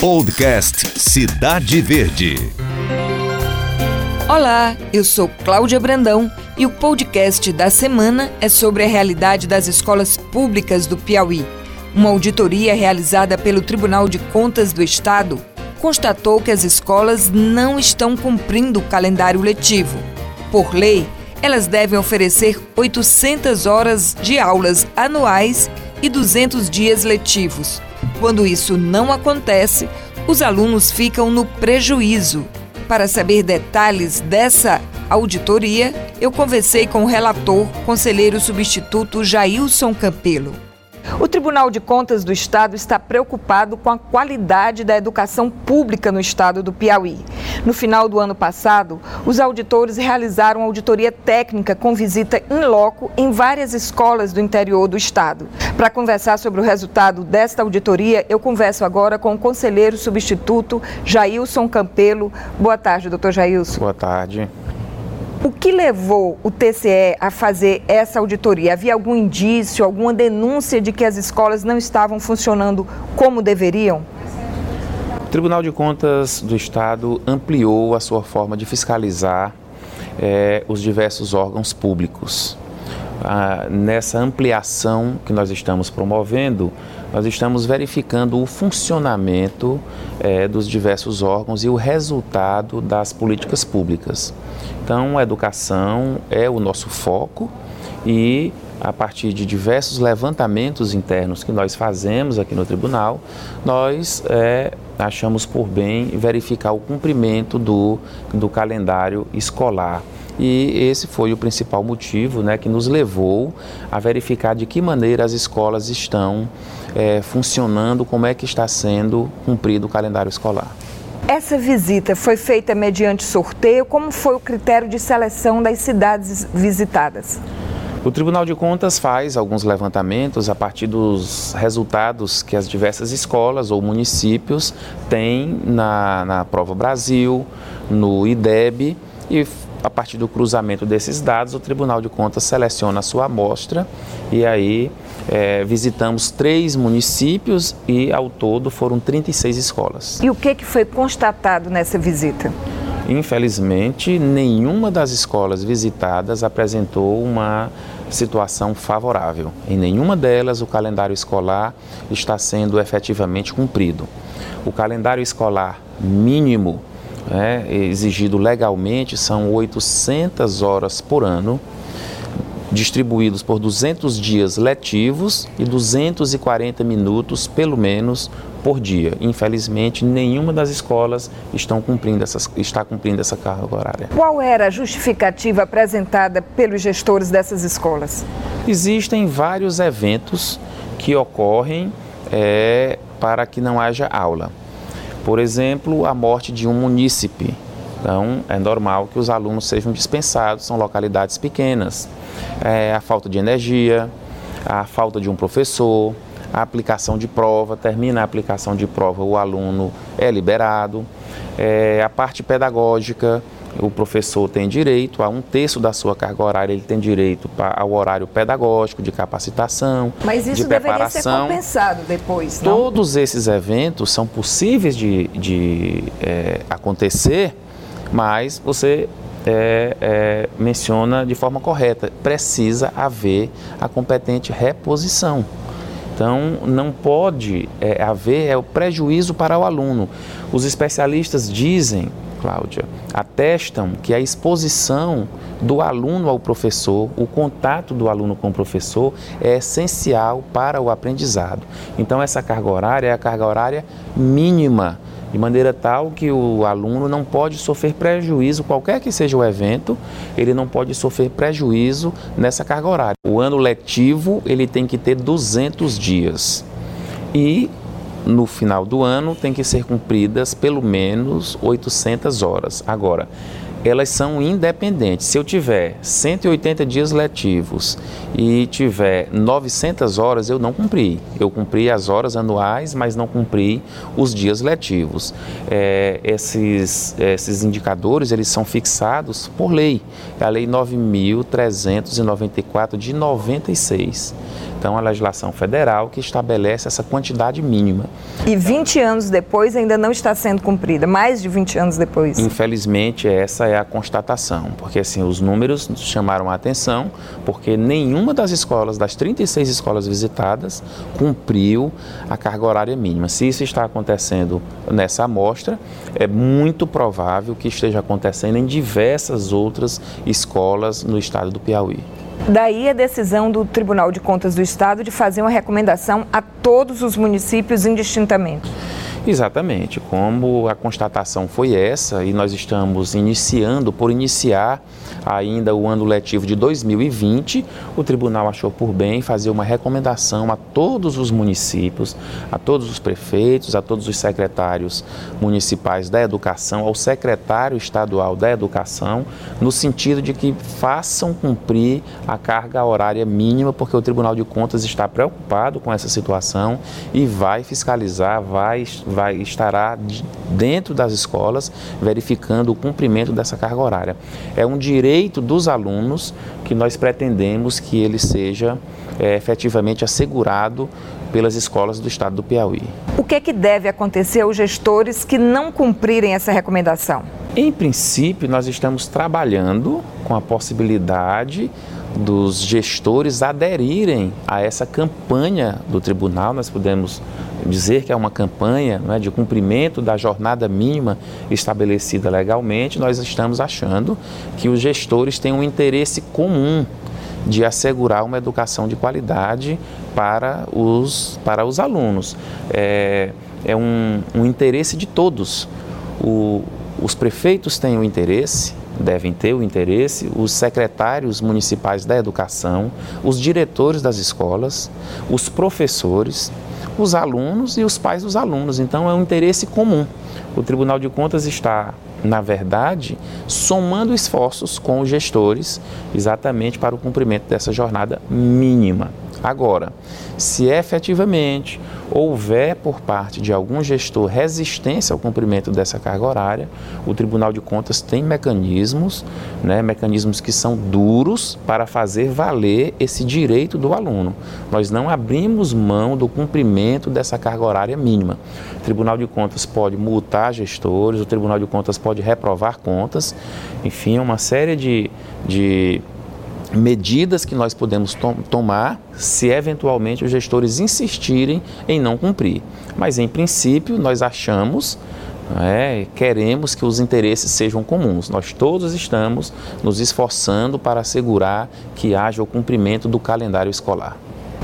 Podcast Cidade Verde. Olá, eu sou Cláudia Brandão e o podcast da semana é sobre a realidade das escolas públicas do Piauí. Uma auditoria realizada pelo Tribunal de Contas do Estado constatou que as escolas não estão cumprindo o calendário letivo. Por lei, elas devem oferecer 800 horas de aulas anuais e 200 dias letivos. Quando isso não acontece, os alunos ficam no prejuízo. Para saber detalhes dessa auditoria, eu conversei com o relator, conselheiro substituto Jailson Campelo. O Tribunal de Contas do Estado está preocupado com a qualidade da educação pública no estado do Piauí. No final do ano passado, os auditores realizaram auditoria técnica com visita em loco em várias escolas do interior do estado. Para conversar sobre o resultado desta auditoria, eu converso agora com o conselheiro substituto Jailson Campelo. Boa tarde, doutor Jailson. Boa tarde. O que levou o TCE a fazer essa auditoria? Havia algum indício, alguma denúncia de que as escolas não estavam funcionando como deveriam? O Tribunal de Contas do Estado ampliou a sua forma de fiscalizar é, os diversos órgãos públicos. Ah, nessa ampliação que nós estamos promovendo, nós estamos verificando o funcionamento é, dos diversos órgãos e o resultado das políticas públicas. Então, a educação é o nosso foco e a partir de diversos levantamentos internos que nós fazemos aqui no tribunal, nós é, achamos por bem verificar o cumprimento do, do calendário escolar. E esse foi o principal motivo né, que nos levou a verificar de que maneira as escolas estão é, funcionando, como é que está sendo cumprido o calendário escolar. Essa visita foi feita mediante sorteio? Como foi o critério de seleção das cidades visitadas? O Tribunal de Contas faz alguns levantamentos a partir dos resultados que as diversas escolas ou municípios têm na, na Prova Brasil, no IDEB e a partir do cruzamento desses dados, o Tribunal de Contas seleciona a sua amostra e aí é, visitamos três municípios e ao todo foram 36 escolas. E o que, que foi constatado nessa visita? Infelizmente, nenhuma das escolas visitadas apresentou uma situação favorável. Em nenhuma delas o calendário escolar está sendo efetivamente cumprido. O calendário escolar mínimo é, exigido legalmente são 800 horas por ano, distribuídos por 200 dias letivos e 240 minutos, pelo menos, por dia. Infelizmente, nenhuma das escolas estão cumprindo essas, está cumprindo essa carga horária. Qual era a justificativa apresentada pelos gestores dessas escolas? Existem vários eventos que ocorrem é, para que não haja aula. Por exemplo, a morte de um munícipe. Então, é normal que os alunos sejam dispensados, são localidades pequenas. É, a falta de energia, a falta de um professor, a aplicação de prova, termina a aplicação de prova, o aluno é liberado. É, a parte pedagógica, o professor tem direito a um terço da sua carga horária, ele tem direito ao horário pedagógico, de capacitação, Mas isso de deveria ser compensado depois, não? Todos esses eventos são possíveis de, de é, acontecer, mas você é, é, menciona de forma correta, precisa haver a competente reposição. Então, não pode é, haver é, o prejuízo para o aluno. Os especialistas dizem Cláudia, atestam que a exposição do aluno ao professor, o contato do aluno com o professor é essencial para o aprendizado. Então, essa carga horária é a carga horária mínima, de maneira tal que o aluno não pode sofrer prejuízo, qualquer que seja o evento, ele não pode sofrer prejuízo nessa carga horária. O ano letivo, ele tem que ter 200 dias. E no final do ano tem que ser cumpridas pelo menos 800 horas. Agora, elas são independentes. Se eu tiver 180 dias letivos e tiver 900 horas, eu não cumpri. Eu cumpri as horas anuais, mas não cumpri os dias letivos. É, esses, esses indicadores eles são fixados por lei. É a Lei 9.394 de 96. Então, a legislação federal que estabelece essa quantidade mínima. E 20 anos depois ainda não está sendo cumprida, mais de 20 anos depois. Infelizmente, essa é a constatação, porque assim, os números chamaram a atenção, porque nenhuma das escolas, das 36 escolas visitadas, cumpriu a carga horária mínima. Se isso está acontecendo nessa amostra, é muito provável que esteja acontecendo em diversas outras escolas no estado do Piauí. Daí a decisão do Tribunal de Contas do Estado de fazer uma recomendação a todos os municípios indistintamente. Exatamente. Como a constatação foi essa e nós estamos iniciando, por iniciar ainda o ano letivo de 2020, o tribunal achou por bem fazer uma recomendação a todos os municípios, a todos os prefeitos, a todos os secretários municipais da educação, ao secretário estadual da educação, no sentido de que façam cumprir a carga horária mínima, porque o Tribunal de Contas está preocupado com essa situação e vai fiscalizar, vai vai, estará dentro das escolas verificando o cumprimento dessa carga horária. É um direito dos alunos que nós pretendemos que ele seja é, efetivamente assegurado pelas escolas do estado do Piauí. O que, é que deve acontecer aos gestores que não cumprirem essa recomendação? Em princípio, nós estamos trabalhando com a possibilidade dos gestores aderirem a essa campanha do tribunal. Nós podemos dizer que é uma campanha é, de cumprimento da jornada mínima estabelecida legalmente. Nós estamos achando que os gestores têm um interesse comum de assegurar uma educação de qualidade para os, para os alunos. É, é um, um interesse de todos. O, os prefeitos têm o interesse, devem ter o interesse, os secretários municipais da educação, os diretores das escolas, os professores, os alunos e os pais dos alunos. Então é um interesse comum. O Tribunal de Contas está, na verdade, somando esforços com os gestores exatamente para o cumprimento dessa jornada mínima. Agora, se efetivamente houver por parte de algum gestor resistência ao cumprimento dessa carga horária, o Tribunal de Contas tem mecanismos, né, mecanismos que são duros para fazer valer esse direito do aluno. Nós não abrimos mão do cumprimento dessa carga horária mínima. O Tribunal de Contas pode multar gestores, o Tribunal de Contas pode reprovar contas, enfim, uma série de, de medidas que nós podemos to tomar se eventualmente os gestores insistirem em não cumprir. Mas, em princípio, nós achamos, é, queremos que os interesses sejam comuns. Nós todos estamos nos esforçando para assegurar que haja o cumprimento do calendário escolar.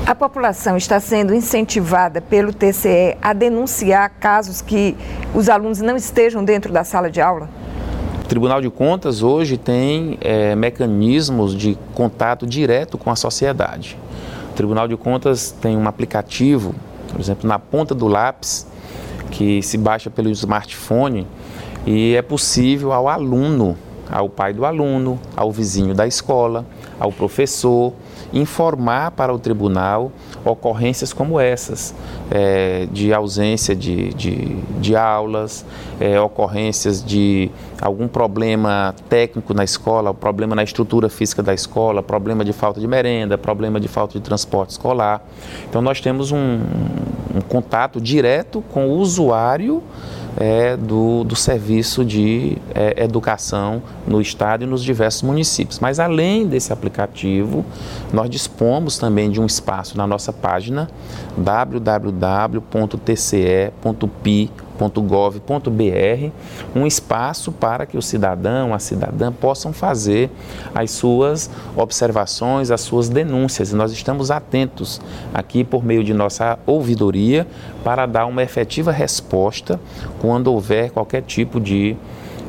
A população está sendo incentivada pelo TCE a denunciar casos que os alunos não estejam dentro da sala de aula? Tribunal de Contas hoje tem é, mecanismos de contato direto com a sociedade. O Tribunal de Contas tem um aplicativo, por exemplo, na ponta do lápis, que se baixa pelo smartphone e é possível ao aluno, ao pai do aluno, ao vizinho da escola, ao professor, informar para o tribunal ocorrências como essas, é, de ausência de, de, de aulas, é, ocorrências de algum problema técnico na escola, problema na estrutura física da escola, problema de falta de merenda, problema de falta de transporte escolar. Então nós temos um, um contato direto com o usuário é, do, do serviço de é, educação no estado e nos diversos municípios. Mas além desse aplicativo, nós dispomos também de um espaço na nossa página www.tce.pi .gov.br, um espaço para que o cidadão, a cidadã possam fazer as suas observações, as suas denúncias. E nós estamos atentos aqui por meio de nossa ouvidoria para dar uma efetiva resposta quando houver qualquer tipo de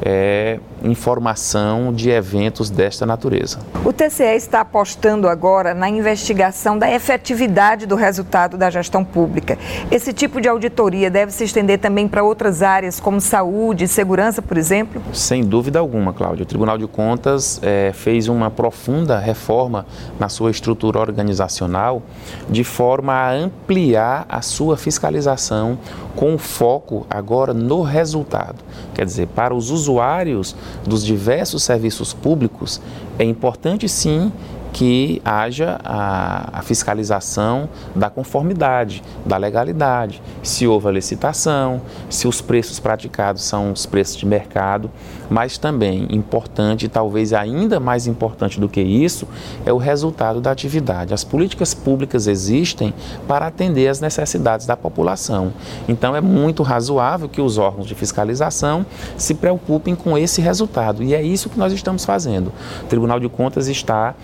é, informação de eventos desta natureza. O TCE está apostando agora na investigação da efetividade do resultado da gestão pública. Esse tipo de auditoria deve se estender também para outras áreas, como saúde e segurança, por exemplo? Sem dúvida alguma, Cláudio. O Tribunal de Contas é, fez uma profunda reforma na sua estrutura organizacional, de forma a ampliar a sua fiscalização com foco agora no resultado. Quer dizer, para os usuários dos diversos serviços públicos, é importante sim que haja a, a, fiscalização da conformidade, da legalidade, se houve a licitação, se os preços praticados são os preços de mercado, mas também importante, talvez ainda mais importante do que isso, é o resultado da atividade. As políticas públicas existem para atender às necessidades da população. Então é muito razoável que os órgãos de fiscalização se preocupem com esse resultado e é isso que nós estamos fazendo. O Tribunal de Contas está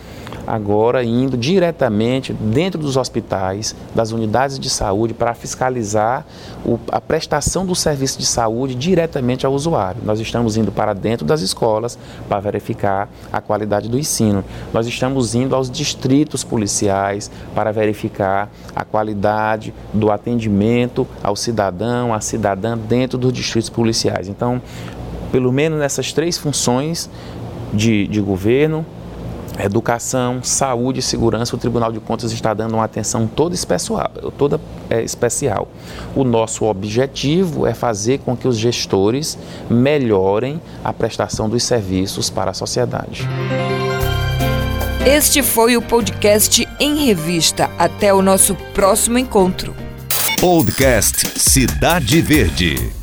agora indo diretamente dentro dos hospitais, das unidades de saúde, para fiscalizar o, a prestação do serviço de saúde diretamente ao usuário. Nós estamos indo para dentro das escolas para verificar a qualidade do ensino. Nós estamos indo aos distritos policiais para verificar a qualidade do atendimento ao cidadão, à cidadã dentro dos distritos policiais. Então, pelo menos nessas três funções de, de governo, educação, saúde e segurança, o Tribunal de Contas está dando uma atenção toda especial. Toda, é, especial. O nosso objetivo é fazer com que os gestores melhorem a prestação dos serviços para a sociedade. Este foi o podcast em revista. Até o nosso próximo encontro. Podcast Cidade Verde.